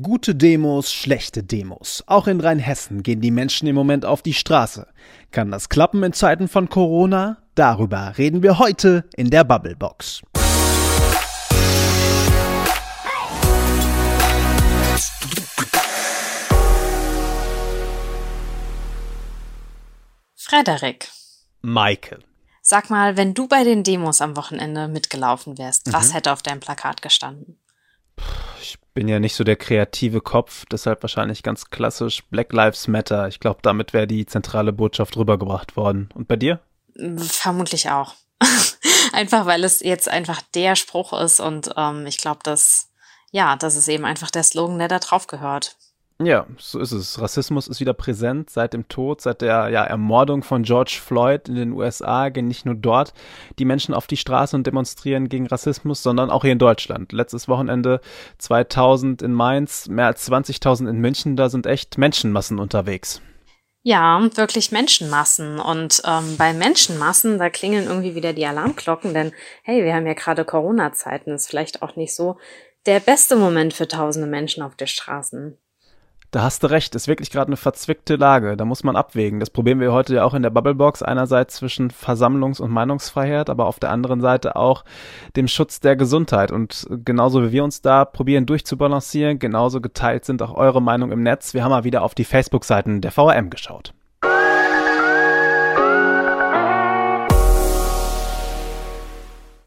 Gute Demos, schlechte Demos. Auch in Rheinhessen gehen die Menschen im Moment auf die Straße. Kann das klappen in Zeiten von Corona? Darüber reden wir heute in der Bubblebox. Frederik. Maike. Sag mal, wenn du bei den Demos am Wochenende mitgelaufen wärst, mhm. was hätte auf deinem Plakat gestanden? Ich bin ja nicht so der kreative Kopf, deshalb wahrscheinlich ganz klassisch Black Lives Matter. Ich glaube, damit wäre die zentrale Botschaft rübergebracht worden. Und bei dir? Vermutlich auch. einfach weil es jetzt einfach der Spruch ist und ähm, ich glaube, dass ja, das ist eben einfach der Slogan, der da drauf gehört. Ja, so ist es. Rassismus ist wieder präsent seit dem Tod, seit der ja, Ermordung von George Floyd in den USA gehen nicht nur dort die Menschen auf die Straße und demonstrieren gegen Rassismus, sondern auch hier in Deutschland. Letztes Wochenende 2000 in Mainz, mehr als 20.000 in München, da sind echt Menschenmassen unterwegs. Ja, wirklich Menschenmassen. Und ähm, bei Menschenmassen, da klingeln irgendwie wieder die Alarmglocken, denn hey, wir haben ja gerade Corona-Zeiten, ist vielleicht auch nicht so der beste Moment für tausende Menschen auf den Straßen. Da hast du recht, ist wirklich gerade eine verzwickte Lage. Da muss man abwägen. Das probieren wir heute ja auch in der Bubblebox. Einerseits zwischen Versammlungs- und Meinungsfreiheit, aber auf der anderen Seite auch dem Schutz der Gesundheit. Und genauso wie wir uns da probieren durchzubalancieren, genauso geteilt sind auch eure Meinungen im Netz. Wir haben mal wieder auf die Facebook-Seiten der VRM geschaut.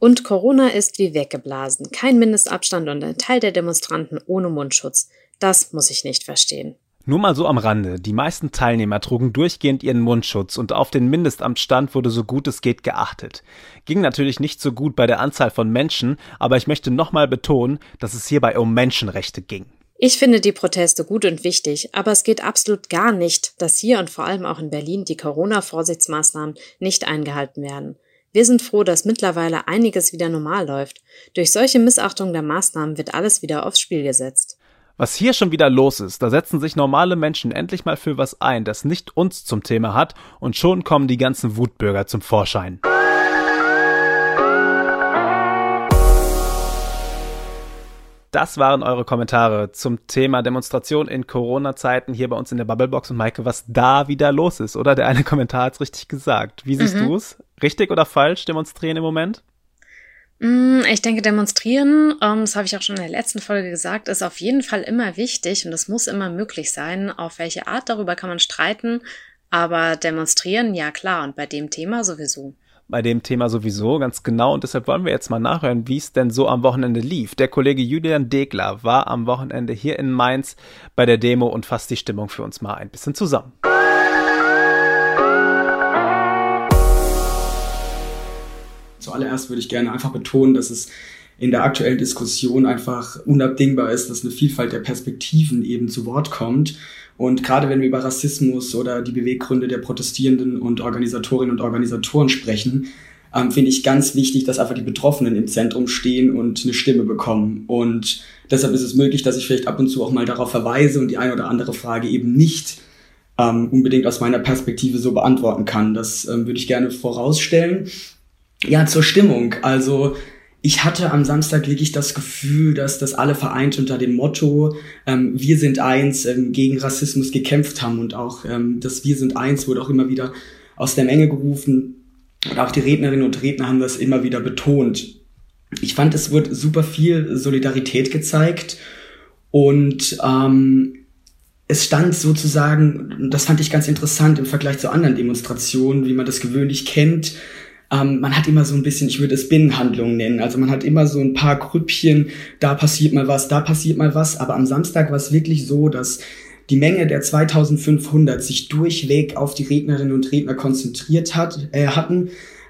Und Corona ist wie weggeblasen. Kein Mindestabstand und ein Teil der Demonstranten ohne Mundschutz. Das muss ich nicht verstehen. Nur mal so am Rande. Die meisten Teilnehmer trugen durchgehend ihren Mundschutz und auf den Mindestamtstand wurde so gut es geht geachtet. Ging natürlich nicht so gut bei der Anzahl von Menschen, aber ich möchte nochmal betonen, dass es hierbei um Menschenrechte ging. Ich finde die Proteste gut und wichtig, aber es geht absolut gar nicht, dass hier und vor allem auch in Berlin die Corona-Vorsichtsmaßnahmen nicht eingehalten werden. Wir sind froh, dass mittlerweile einiges wieder normal läuft. Durch solche Missachtung der Maßnahmen wird alles wieder aufs Spiel gesetzt. Was hier schon wieder los ist, da setzen sich normale Menschen endlich mal für was ein, das nicht uns zum Thema hat, und schon kommen die ganzen Wutbürger zum Vorschein. Das waren eure Kommentare zum Thema Demonstration in Corona-Zeiten hier bei uns in der Bubblebox und Maike, was da wieder los ist, oder? Der eine Kommentar hat's richtig gesagt. Wie siehst mhm. du es? Richtig oder falsch demonstrieren im Moment? Mm, ich denke, demonstrieren, ähm, das habe ich auch schon in der letzten Folge gesagt, ist auf jeden Fall immer wichtig und es muss immer möglich sein. Auf welche Art, darüber kann man streiten, aber demonstrieren, ja klar, und bei dem Thema sowieso. Bei dem Thema sowieso, ganz genau. Und deshalb wollen wir jetzt mal nachhören, wie es denn so am Wochenende lief. Der Kollege Julian Degler war am Wochenende hier in Mainz bei der Demo und fasst die Stimmung für uns mal ein bisschen zusammen. Zuallererst würde ich gerne einfach betonen, dass es in der aktuellen Diskussion einfach unabdingbar ist, dass eine Vielfalt der Perspektiven eben zu Wort kommt. Und gerade wenn wir über Rassismus oder die Beweggründe der Protestierenden und Organisatorinnen und Organisatoren sprechen, ähm, finde ich ganz wichtig, dass einfach die Betroffenen im Zentrum stehen und eine Stimme bekommen. Und deshalb ist es möglich, dass ich vielleicht ab und zu auch mal darauf verweise und die eine oder andere Frage eben nicht ähm, unbedingt aus meiner Perspektive so beantworten kann. Das ähm, würde ich gerne vorausstellen. Ja, zur Stimmung. Also ich hatte am Samstag wirklich das Gefühl, dass das alle vereint unter dem Motto ähm, Wir sind eins ähm, gegen Rassismus gekämpft haben. Und auch ähm, das Wir sind eins wurde auch immer wieder aus der Menge gerufen. Und auch die Rednerinnen und Redner haben das immer wieder betont. Ich fand, es wurde super viel Solidarität gezeigt. Und ähm, es stand sozusagen, das fand ich ganz interessant im Vergleich zu anderen Demonstrationen, wie man das gewöhnlich kennt, ähm, man hat immer so ein bisschen, ich würde es Binnenhandlungen nennen. Also man hat immer so ein paar Grüppchen, da passiert mal was, da passiert mal was. Aber am Samstag war es wirklich so, dass die Menge der 2500 sich durchweg auf die Rednerinnen und Redner konzentriert hat, äh, hatten,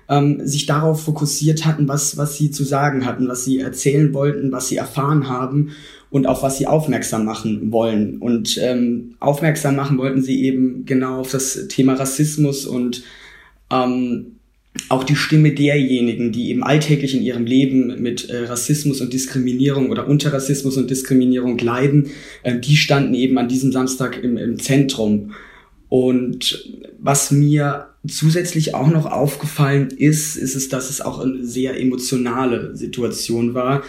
ähm, sich darauf fokussiert hatten, was, was sie zu sagen hatten, was sie erzählen wollten, was sie erfahren haben und auf was sie aufmerksam machen wollen. Und ähm, aufmerksam machen wollten sie eben genau auf das Thema Rassismus und ähm, auch die Stimme derjenigen, die eben alltäglich in ihrem Leben mit äh, Rassismus und Diskriminierung oder unter Rassismus und Diskriminierung leiden, äh, die standen eben an diesem Samstag im, im Zentrum. Und was mir zusätzlich auch noch aufgefallen ist, ist es, dass es auch eine sehr emotionale Situation war.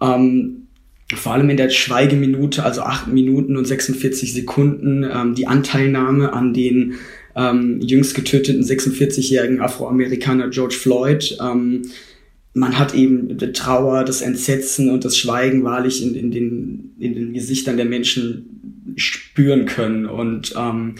Ähm, vor allem in der Schweigeminute, also acht Minuten und 46 Sekunden, ähm, die Anteilnahme an den ähm, jüngst getöteten 46-jährigen Afroamerikaner George Floyd. Ähm, man hat eben die Trauer, das Entsetzen und das Schweigen wahrlich in, in, den, in den Gesichtern der Menschen spüren können. Und ähm,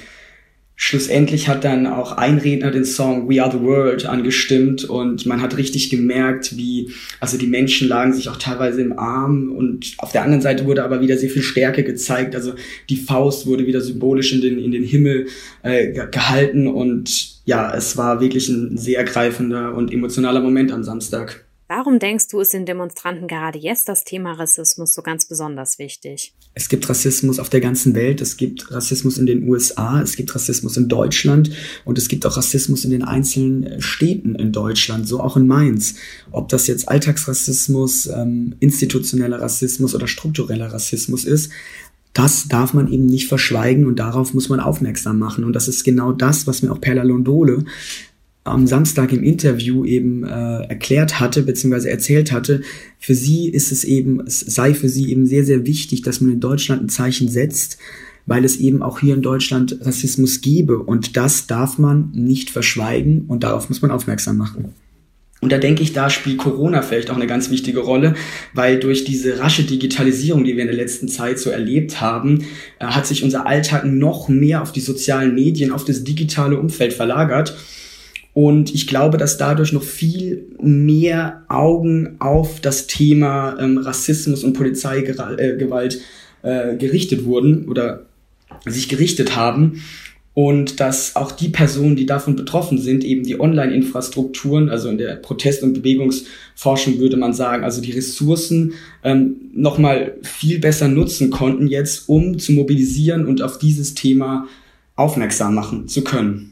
schlussendlich hat dann auch ein Redner den Song We Are the World angestimmt und man hat richtig gemerkt, wie, also die Menschen lagen sich auch teilweise im Arm und auf der anderen Seite wurde aber wieder sehr viel Stärke gezeigt. Also die Faust wurde wieder symbolisch in den, in den Himmel äh, gehalten und ja, es war wirklich ein sehr ergreifender und emotionaler Moment am Samstag. Warum denkst du, ist den Demonstranten gerade jetzt das Thema Rassismus so ganz besonders wichtig? Es gibt Rassismus auf der ganzen Welt, es gibt Rassismus in den USA, es gibt Rassismus in Deutschland und es gibt auch Rassismus in den einzelnen äh, Städten in Deutschland, so auch in Mainz. Ob das jetzt Alltagsrassismus, ähm, institutioneller Rassismus oder struktureller Rassismus ist, das darf man eben nicht verschweigen und darauf muss man aufmerksam machen. Und das ist genau das, was mir auch Perla Londole am Samstag im Interview eben äh, erklärt hatte, beziehungsweise erzählt hatte, für sie ist es eben, es sei für sie eben sehr, sehr wichtig, dass man in Deutschland ein Zeichen setzt, weil es eben auch hier in Deutschland Rassismus gebe. Und das darf man nicht verschweigen und darauf muss man aufmerksam machen. Und da denke ich, da spielt Corona vielleicht auch eine ganz wichtige Rolle, weil durch diese rasche Digitalisierung, die wir in der letzten Zeit so erlebt haben, äh, hat sich unser Alltag noch mehr auf die sozialen Medien, auf das digitale Umfeld verlagert. Und ich glaube, dass dadurch noch viel mehr Augen auf das Thema ähm, Rassismus und Polizeigewalt äh, gerichtet wurden oder sich gerichtet haben. Und dass auch die Personen, die davon betroffen sind, eben die Online-Infrastrukturen, also in der Protest- und Bewegungsforschung würde man sagen, also die Ressourcen ähm, nochmal viel besser nutzen konnten jetzt, um zu mobilisieren und auf dieses Thema aufmerksam machen zu können.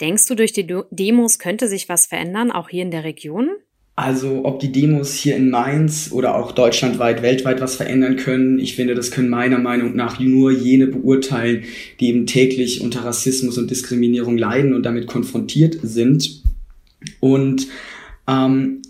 Denkst du, durch die Demos könnte sich was verändern, auch hier in der Region? Also ob die Demos hier in Mainz oder auch deutschlandweit, weltweit was verändern können, ich finde, das können meiner Meinung nach nur jene beurteilen, die eben täglich unter Rassismus und Diskriminierung leiden und damit konfrontiert sind. Und ähm,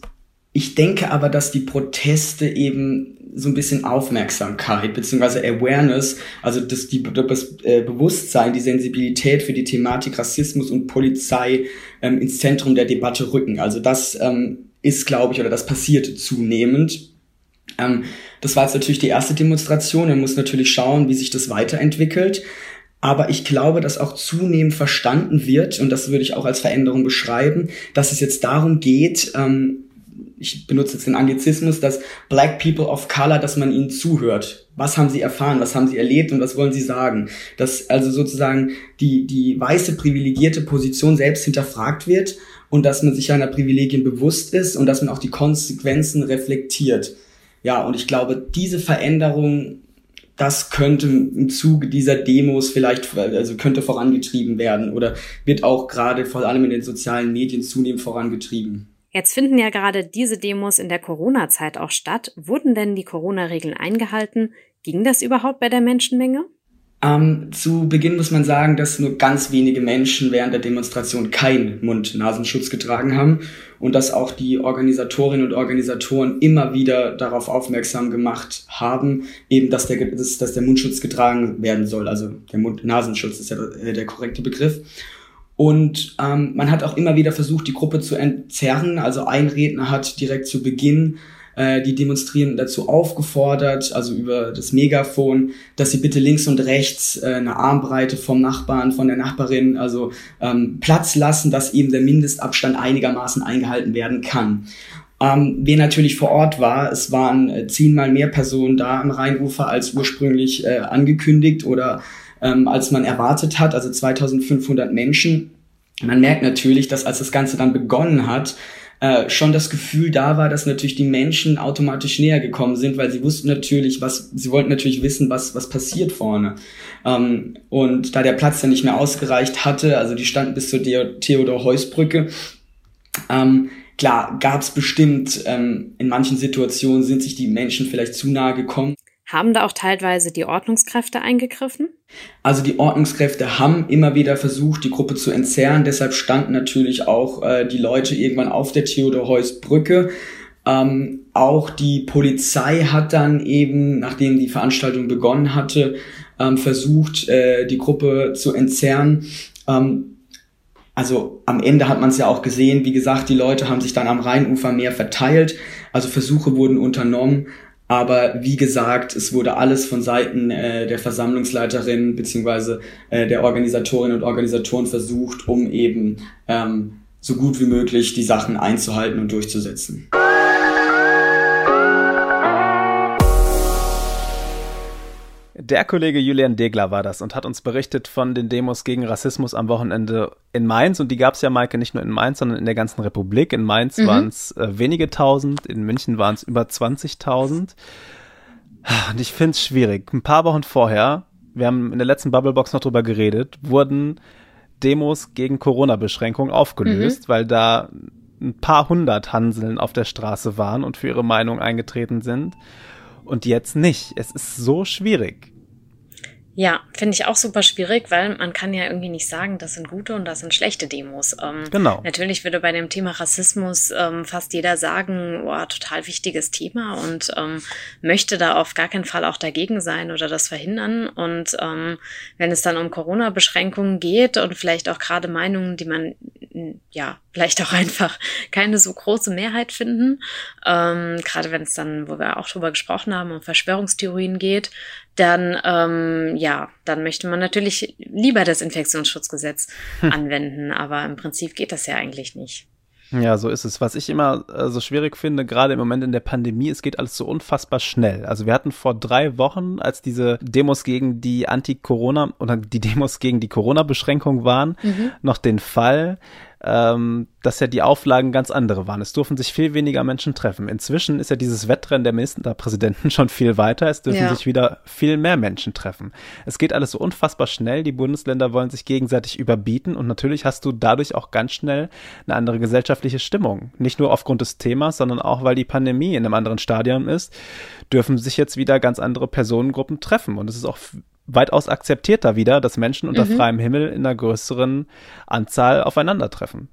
ich denke aber, dass die Proteste eben so ein bisschen Aufmerksamkeit beziehungsweise Awareness, also das, die, das äh, Bewusstsein, die Sensibilität für die Thematik Rassismus und Polizei ähm, ins Zentrum der Debatte rücken. Also das ähm, ist, glaube ich, oder das passiert zunehmend. Ähm, das war jetzt natürlich die erste Demonstration. Man muss natürlich schauen, wie sich das weiterentwickelt. Aber ich glaube, dass auch zunehmend verstanden wird, und das würde ich auch als Veränderung beschreiben, dass es jetzt darum geht, ähm, ich benutze jetzt den Anglizismus, dass Black People of Color, dass man ihnen zuhört. Was haben sie erfahren, was haben sie erlebt und was wollen sie sagen? Dass also sozusagen die, die weiße privilegierte Position selbst hinterfragt wird und dass man sich seiner Privilegien bewusst ist und dass man auch die Konsequenzen reflektiert. Ja, und ich glaube, diese Veränderung, das könnte im Zuge dieser Demos vielleicht, also könnte vorangetrieben werden oder wird auch gerade vor allem in den sozialen Medien zunehmend vorangetrieben. Jetzt finden ja gerade diese Demos in der Corona-Zeit auch statt. Wurden denn die Corona-Regeln eingehalten? Ging das überhaupt bei der Menschenmenge? Ähm, zu Beginn muss man sagen, dass nur ganz wenige Menschen während der Demonstration keinen Mund-Nasenschutz getragen haben und dass auch die Organisatorinnen und Organisatoren immer wieder darauf aufmerksam gemacht haben, eben dass der, dass, dass der Mundschutz getragen werden soll. Also der Mund-Nasenschutz ist ja der, äh, der korrekte Begriff. Und ähm, man hat auch immer wieder versucht, die Gruppe zu entzerren. Also ein Redner hat direkt zu Beginn äh, die Demonstrierenden dazu aufgefordert, also über das Megafon, dass sie bitte links und rechts äh, eine Armbreite vom Nachbarn, von der Nachbarin, also ähm, Platz lassen, dass eben der Mindestabstand einigermaßen eingehalten werden kann. Ähm, wer natürlich vor Ort war, es waren äh, zehnmal mehr Personen da am Rheinufer als ursprünglich äh, angekündigt oder ähm, als man erwartet hat, also 2500 Menschen. Man merkt natürlich, dass als das Ganze dann begonnen hat, äh, schon das Gefühl da war, dass natürlich die Menschen automatisch näher gekommen sind, weil sie wussten natürlich, was, sie wollten natürlich wissen, was, was passiert vorne. Ähm, und da der Platz dann nicht mehr ausgereicht hatte, also die standen bis zur Theodor-Heuss-Brücke, ähm, klar, gab es bestimmt, ähm, in manchen Situationen sind sich die Menschen vielleicht zu nahe gekommen. Haben da auch teilweise die Ordnungskräfte eingegriffen? Also die Ordnungskräfte haben immer wieder versucht, die Gruppe zu entzerren. Deshalb standen natürlich auch äh, die Leute irgendwann auf der Theodor-Heuss-Brücke. Ähm, auch die Polizei hat dann eben, nachdem die Veranstaltung begonnen hatte, ähm, versucht, äh, die Gruppe zu entzerren. Ähm, also am Ende hat man es ja auch gesehen, wie gesagt, die Leute haben sich dann am Rheinufer mehr verteilt, also Versuche wurden unternommen, aber wie gesagt, es wurde alles von Seiten äh, der Versammlungsleiterin beziehungsweise äh, der Organisatorinnen und Organisatoren versucht, um eben ähm, so gut wie möglich die Sachen einzuhalten und durchzusetzen. Der Kollege Julian Degler war das und hat uns berichtet von den Demos gegen Rassismus am Wochenende in Mainz. Und die gab es ja, Maike, nicht nur in Mainz, sondern in der ganzen Republik. In Mainz mhm. waren es äh, wenige tausend, in München waren es über 20.000. Und ich finde es schwierig. Ein paar Wochen vorher, wir haben in der letzten Bubblebox noch drüber geredet, wurden Demos gegen Corona-Beschränkungen aufgelöst, mhm. weil da ein paar hundert Hanseln auf der Straße waren und für ihre Meinung eingetreten sind. Und jetzt nicht. Es ist so schwierig. Ja, finde ich auch super schwierig, weil man kann ja irgendwie nicht sagen, das sind gute und das sind schlechte Demos. Ähm, genau. Natürlich würde bei dem Thema Rassismus ähm, fast jeder sagen, boah, total wichtiges Thema und ähm, möchte da auf gar keinen Fall auch dagegen sein oder das verhindern. Und ähm, wenn es dann um Corona-Beschränkungen geht und vielleicht auch gerade Meinungen, die man ja vielleicht auch einfach keine so große Mehrheit finden, ähm, gerade wenn es dann, wo wir auch drüber gesprochen haben, um Verschwörungstheorien geht, dann ähm, ja, dann möchte man natürlich lieber das Infektionsschutzgesetz hm. anwenden, aber im Prinzip geht das ja eigentlich nicht. Ja, so ist es. Was ich immer äh, so schwierig finde, gerade im Moment in der Pandemie, es geht alles so unfassbar schnell. Also wir hatten vor drei Wochen, als diese Demos gegen die Anti-Corona oder die Demos gegen die Corona-Beschränkung waren, mhm. noch den Fall, ähm, dass ja die Auflagen ganz andere waren. Es durften sich viel weniger Menschen treffen. Inzwischen ist ja dieses Wettrennen der Ministerpräsidenten schon viel weiter. Es dürfen ja. sich wieder viel mehr Menschen treffen. Es geht alles so unfassbar schnell. Die Bundesländer wollen sich gegenseitig überbieten und natürlich hast du dadurch auch ganz schnell eine andere gesellschaftliche Stimmung. Nicht nur aufgrund des Themas, sondern auch, weil die Pandemie in einem anderen Stadium ist, dürfen sich jetzt wieder ganz andere Personengruppen treffen. Und es ist auch weitaus akzeptierter wieder, dass Menschen unter mhm. freiem Himmel in einer größeren Anzahl aufeinandertreffen.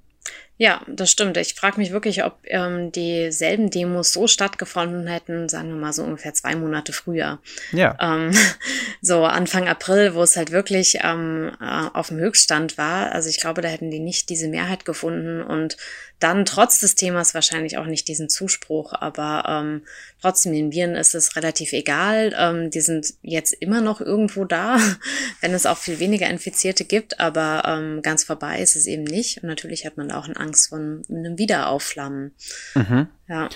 Ja, das stimmt. Ich frage mich wirklich, ob ähm, dieselben Demos so stattgefunden hätten, sagen wir mal so ungefähr zwei Monate früher. Ja. Ähm, so Anfang April, wo es halt wirklich ähm, äh, auf dem Höchststand war. Also ich glaube, da hätten die nicht diese Mehrheit gefunden und dann trotz des Themas wahrscheinlich auch nicht diesen Zuspruch, aber ähm, trotzdem den Viren ist es relativ egal. Ähm, die sind jetzt immer noch irgendwo da, wenn es auch viel weniger Infizierte gibt, aber ähm, ganz vorbei ist es eben nicht. Und natürlich hat man auch eine Angst von einem Wiederaufflammen. Mhm. Ja.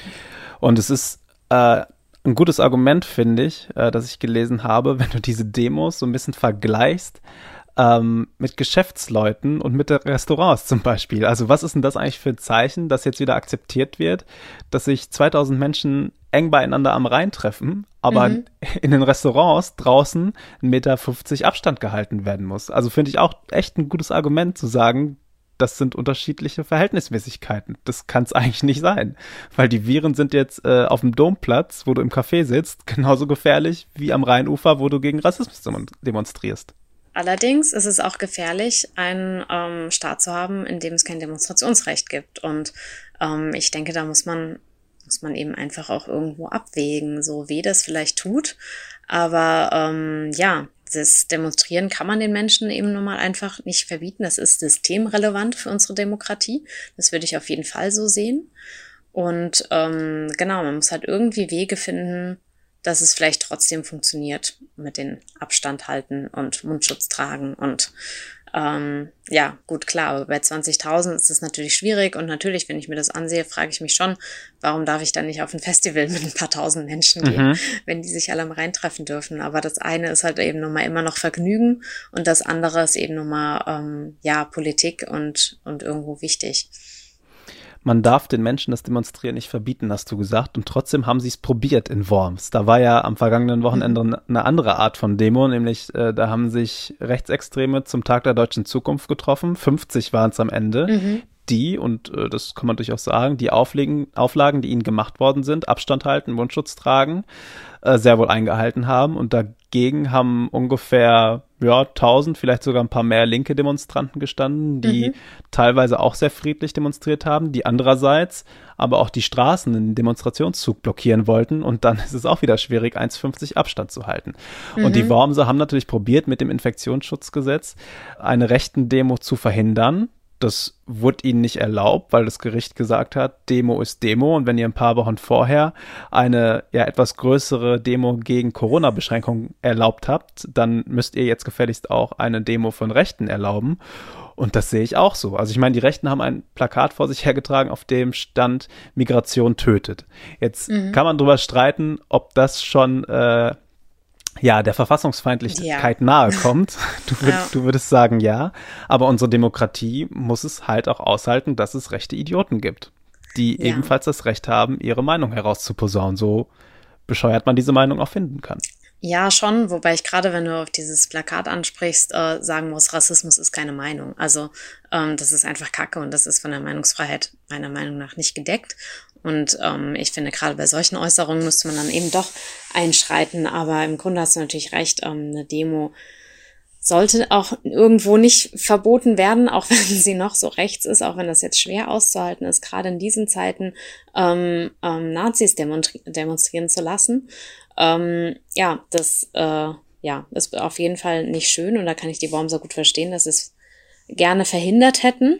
Und es ist äh, ein gutes Argument, finde ich, äh, das ich gelesen habe, wenn du diese Demos so ein bisschen vergleichst ähm, mit Geschäftsleuten und mit Restaurants zum Beispiel. Also was ist denn das eigentlich für ein Zeichen, dass jetzt wieder akzeptiert wird, dass sich 2000 Menschen eng beieinander am Rhein treffen, aber mhm. in den Restaurants draußen 1,50 Meter Abstand gehalten werden muss. Also finde ich auch echt ein gutes Argument zu sagen, das sind unterschiedliche Verhältnismäßigkeiten. Das kann es eigentlich nicht sein, weil die Viren sind jetzt äh, auf dem Domplatz, wo du im Café sitzt, genauso gefährlich wie am Rheinufer, wo du gegen Rassismus demonstrierst. Allerdings ist es auch gefährlich, einen ähm, Staat zu haben, in dem es kein Demonstrationsrecht gibt. Und ähm, ich denke, da muss man, muss man eben einfach auch irgendwo abwägen, so wie das vielleicht tut. Aber ähm, ja, das Demonstrieren kann man den Menschen eben nun mal einfach nicht verbieten. Das ist systemrelevant für unsere Demokratie. Das würde ich auf jeden Fall so sehen. Und ähm, genau, man muss halt irgendwie Wege finden, dass es vielleicht trotzdem funktioniert mit den Abstand halten und Mundschutz tragen und ähm, ja, gut, klar, aber bei 20.000 ist es natürlich schwierig und natürlich, wenn ich mir das ansehe, frage ich mich schon, warum darf ich dann nicht auf ein Festival mit ein paar tausend Menschen gehen, mhm. wenn die sich alle mal reintreffen dürfen. Aber das eine ist halt eben nun mal immer noch Vergnügen und das andere ist eben nun mal, ähm, ja, Politik und, und irgendwo wichtig man darf den Menschen das Demonstrieren nicht verbieten, hast du gesagt. Und trotzdem haben sie es probiert in Worms. Da war ja am vergangenen Wochenende mhm. eine andere Art von Demo, nämlich äh, da haben sich Rechtsextreme zum Tag der deutschen Zukunft getroffen. 50 waren es am Ende. Mhm. Die, und äh, das kann man durchaus sagen, die Auflegen, Auflagen, die ihnen gemacht worden sind, Abstand halten, Mundschutz tragen, äh, sehr wohl eingehalten haben. Und dagegen haben ungefähr ja, 1000, vielleicht sogar ein paar mehr linke Demonstranten gestanden, die mhm. teilweise auch sehr friedlich demonstriert haben, die andererseits aber auch die Straßen in Demonstrationszug blockieren wollten. Und dann ist es auch wieder schwierig, 1,50 Abstand zu halten. Mhm. Und die mhm. Wormser haben natürlich probiert, mit dem Infektionsschutzgesetz eine rechten Demo zu verhindern das wurde ihnen nicht erlaubt, weil das Gericht gesagt hat, Demo ist Demo und wenn ihr ein paar Wochen vorher eine ja etwas größere Demo gegen Corona-Beschränkungen erlaubt habt, dann müsst ihr jetzt gefälligst auch eine Demo von Rechten erlauben. Und das sehe ich auch so. Also ich meine, die Rechten haben ein Plakat vor sich hergetragen, auf dem stand Migration tötet. Jetzt mhm. kann man darüber streiten, ob das schon äh, ja, der Verfassungsfeindlichkeit ja. nahe kommt. Du, würd, ja. du, würdest sagen, ja. Aber unsere Demokratie muss es halt auch aushalten, dass es rechte Idioten gibt, die ja. ebenfalls das Recht haben, ihre Meinung herauszuposaunen, so bescheuert man diese Meinung auch finden kann. Ja, schon, wobei ich gerade, wenn du auf dieses Plakat ansprichst, äh, sagen muss, Rassismus ist keine Meinung. Also ähm, das ist einfach Kacke und das ist von der Meinungsfreiheit meiner Meinung nach nicht gedeckt. Und ähm, ich finde, gerade bei solchen Äußerungen müsste man dann eben doch einschreiten. Aber im Grunde hast du natürlich recht, ähm, eine Demo sollte auch irgendwo nicht verboten werden, auch wenn sie noch so rechts ist, auch wenn das jetzt schwer auszuhalten ist, gerade in diesen Zeiten ähm, ähm, Nazis demonstri demonstrieren zu lassen. Ähm, ja, das äh, ja, ist auf jeden Fall nicht schön und da kann ich die Wormser gut verstehen, dass sie es gerne verhindert hätten.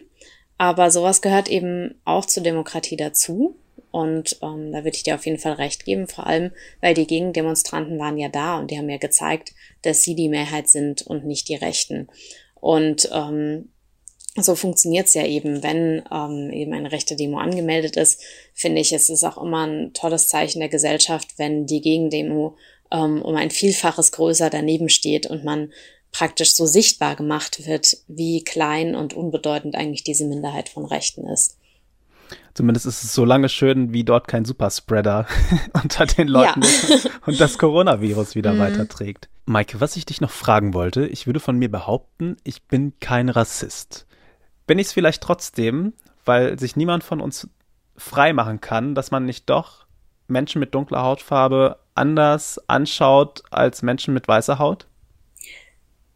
Aber sowas gehört eben auch zur Demokratie dazu. Und ähm, da würde ich dir auf jeden Fall recht geben, vor allem, weil die Gegendemonstranten waren ja da und die haben ja gezeigt, dass sie die Mehrheit sind und nicht die Rechten. Und ähm, so funktioniert's ja eben, wenn ähm, eben eine rechte Demo angemeldet ist, finde ich, es ist auch immer ein tolles Zeichen der Gesellschaft, wenn die Gegendemo ähm, um ein Vielfaches größer daneben steht und man praktisch so sichtbar gemacht wird, wie klein und unbedeutend eigentlich diese Minderheit von Rechten ist. Zumindest ist es so lange schön, wie dort kein Superspreader unter den Leuten ja. ist und das Coronavirus wieder mhm. weiterträgt. Maike, was ich dich noch fragen wollte, ich würde von mir behaupten, ich bin kein Rassist. Bin ich es vielleicht trotzdem, weil sich niemand von uns frei machen kann, dass man nicht doch Menschen mit dunkler Hautfarbe anders anschaut als Menschen mit weißer Haut?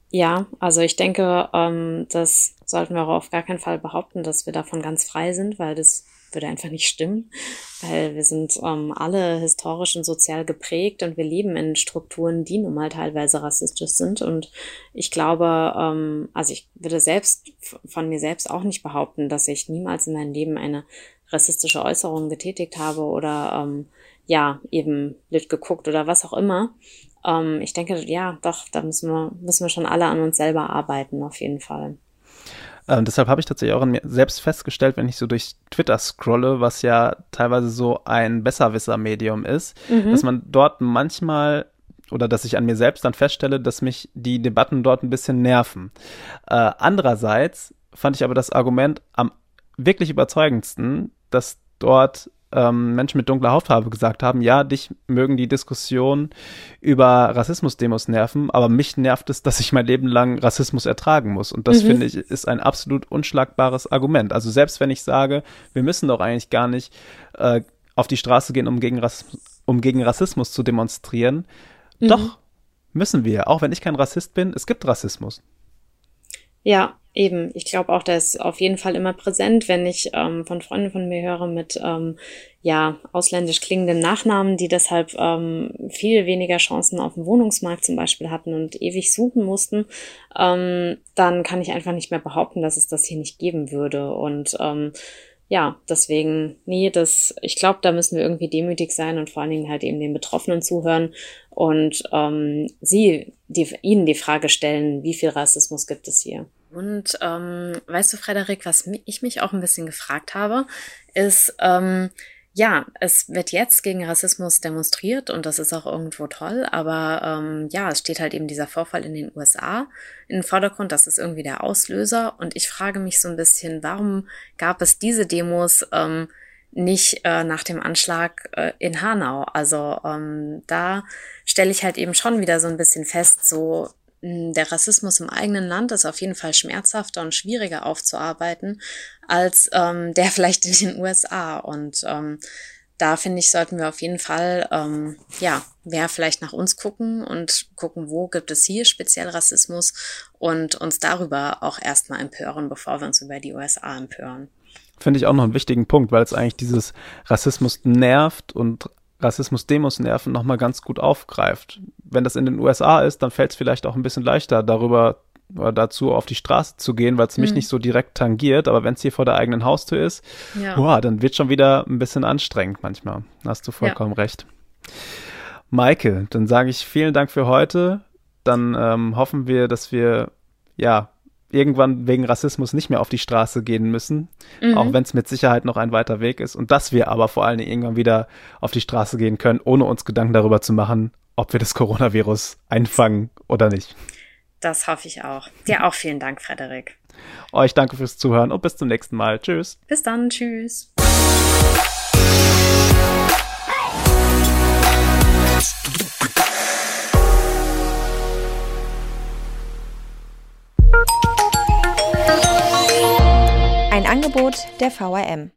Ja, also ich denke, ähm, das sollten wir auch auf gar keinen Fall behaupten, dass wir davon ganz frei sind, weil das würde einfach nicht stimmen, weil wir sind ähm, alle historisch und sozial geprägt und wir leben in Strukturen, die nun mal teilweise rassistisch sind. Und ich glaube, ähm, also ich würde selbst von mir selbst auch nicht behaupten, dass ich niemals in meinem Leben eine rassistische Äußerung getätigt habe oder ähm, ja, eben blöd geguckt oder was auch immer. Ähm, ich denke, ja, doch, da müssen wir, müssen wir schon alle an uns selber arbeiten, auf jeden Fall. Ähm, deshalb habe ich tatsächlich auch in mir selbst festgestellt, wenn ich so durch Twitter scrolle, was ja teilweise so ein Besserwisser-Medium ist, mhm. dass man dort manchmal oder dass ich an mir selbst dann feststelle, dass mich die Debatten dort ein bisschen nerven. Äh, andererseits fand ich aber das Argument am wirklich überzeugendsten, dass dort ähm, Menschen mit dunkler Hautfarbe gesagt haben, ja, dich mögen die Diskussionen über Rassismusdemos nerven, aber mich nervt es, dass ich mein Leben lang Rassismus ertragen muss. Und das mhm. finde ich ist ein absolut unschlagbares Argument. Also selbst wenn ich sage, wir müssen doch eigentlich gar nicht äh, auf die Straße gehen, um gegen, Rassismus, um gegen Rassismus zu demonstrieren, mhm. doch müssen wir, auch wenn ich kein Rassist bin, es gibt Rassismus. Ja, eben. Ich glaube auch, der ist auf jeden Fall immer präsent, wenn ich ähm, von Freunden von mir höre mit ähm, ja ausländisch klingenden Nachnamen, die deshalb ähm, viel weniger Chancen auf dem Wohnungsmarkt zum Beispiel hatten und ewig suchen mussten, ähm, dann kann ich einfach nicht mehr behaupten, dass es das hier nicht geben würde. Und ähm, ja, deswegen, nee, das, ich glaube, da müssen wir irgendwie demütig sein und vor allen Dingen halt eben den Betroffenen zuhören und ähm, sie, die, ihnen die Frage stellen, wie viel Rassismus gibt es hier? Und ähm, weißt du, Frederik, was ich mich auch ein bisschen gefragt habe, ist, ähm, ja, es wird jetzt gegen Rassismus demonstriert und das ist auch irgendwo toll, aber ähm, ja, es steht halt eben dieser Vorfall in den USA in den Vordergrund, das ist irgendwie der Auslöser und ich frage mich so ein bisschen, warum gab es diese Demos ähm, nicht äh, nach dem Anschlag äh, in Hanau? Also ähm, da stelle ich halt eben schon wieder so ein bisschen fest, so der Rassismus im eigenen Land ist auf jeden Fall schmerzhafter und schwieriger aufzuarbeiten als ähm, der vielleicht in den USA. Und ähm, da finde ich, sollten wir auf jeden Fall, ähm, ja, mehr vielleicht nach uns gucken und gucken, wo gibt es hier speziell Rassismus und uns darüber auch erstmal empören, bevor wir uns über die USA empören. Finde ich auch noch einen wichtigen Punkt, weil es eigentlich dieses Rassismus nervt und Rassismus-Demos nerven nochmal ganz gut aufgreift. Wenn das in den USA ist, dann fällt es vielleicht auch ein bisschen leichter, darüber oder dazu auf die Straße zu gehen, weil es mich mhm. nicht so direkt tangiert. Aber wenn es hier vor der eigenen Haustür ist, ja. boah, dann wird schon wieder ein bisschen anstrengend manchmal. Hast du vollkommen ja. recht. Maike, dann sage ich vielen Dank für heute. Dann ähm, hoffen wir, dass wir ja irgendwann wegen Rassismus nicht mehr auf die Straße gehen müssen, mhm. auch wenn es mit Sicherheit noch ein weiter Weg ist. Und dass wir aber vor allen Dingen irgendwann wieder auf die Straße gehen können, ohne uns Gedanken darüber zu machen, ob wir das Coronavirus einfangen oder nicht. Das hoffe ich auch. Dir auch vielen Dank, Frederik. Euch danke fürs Zuhören und bis zum nächsten Mal. Tschüss. Bis dann. Tschüss. Angebot der VRM.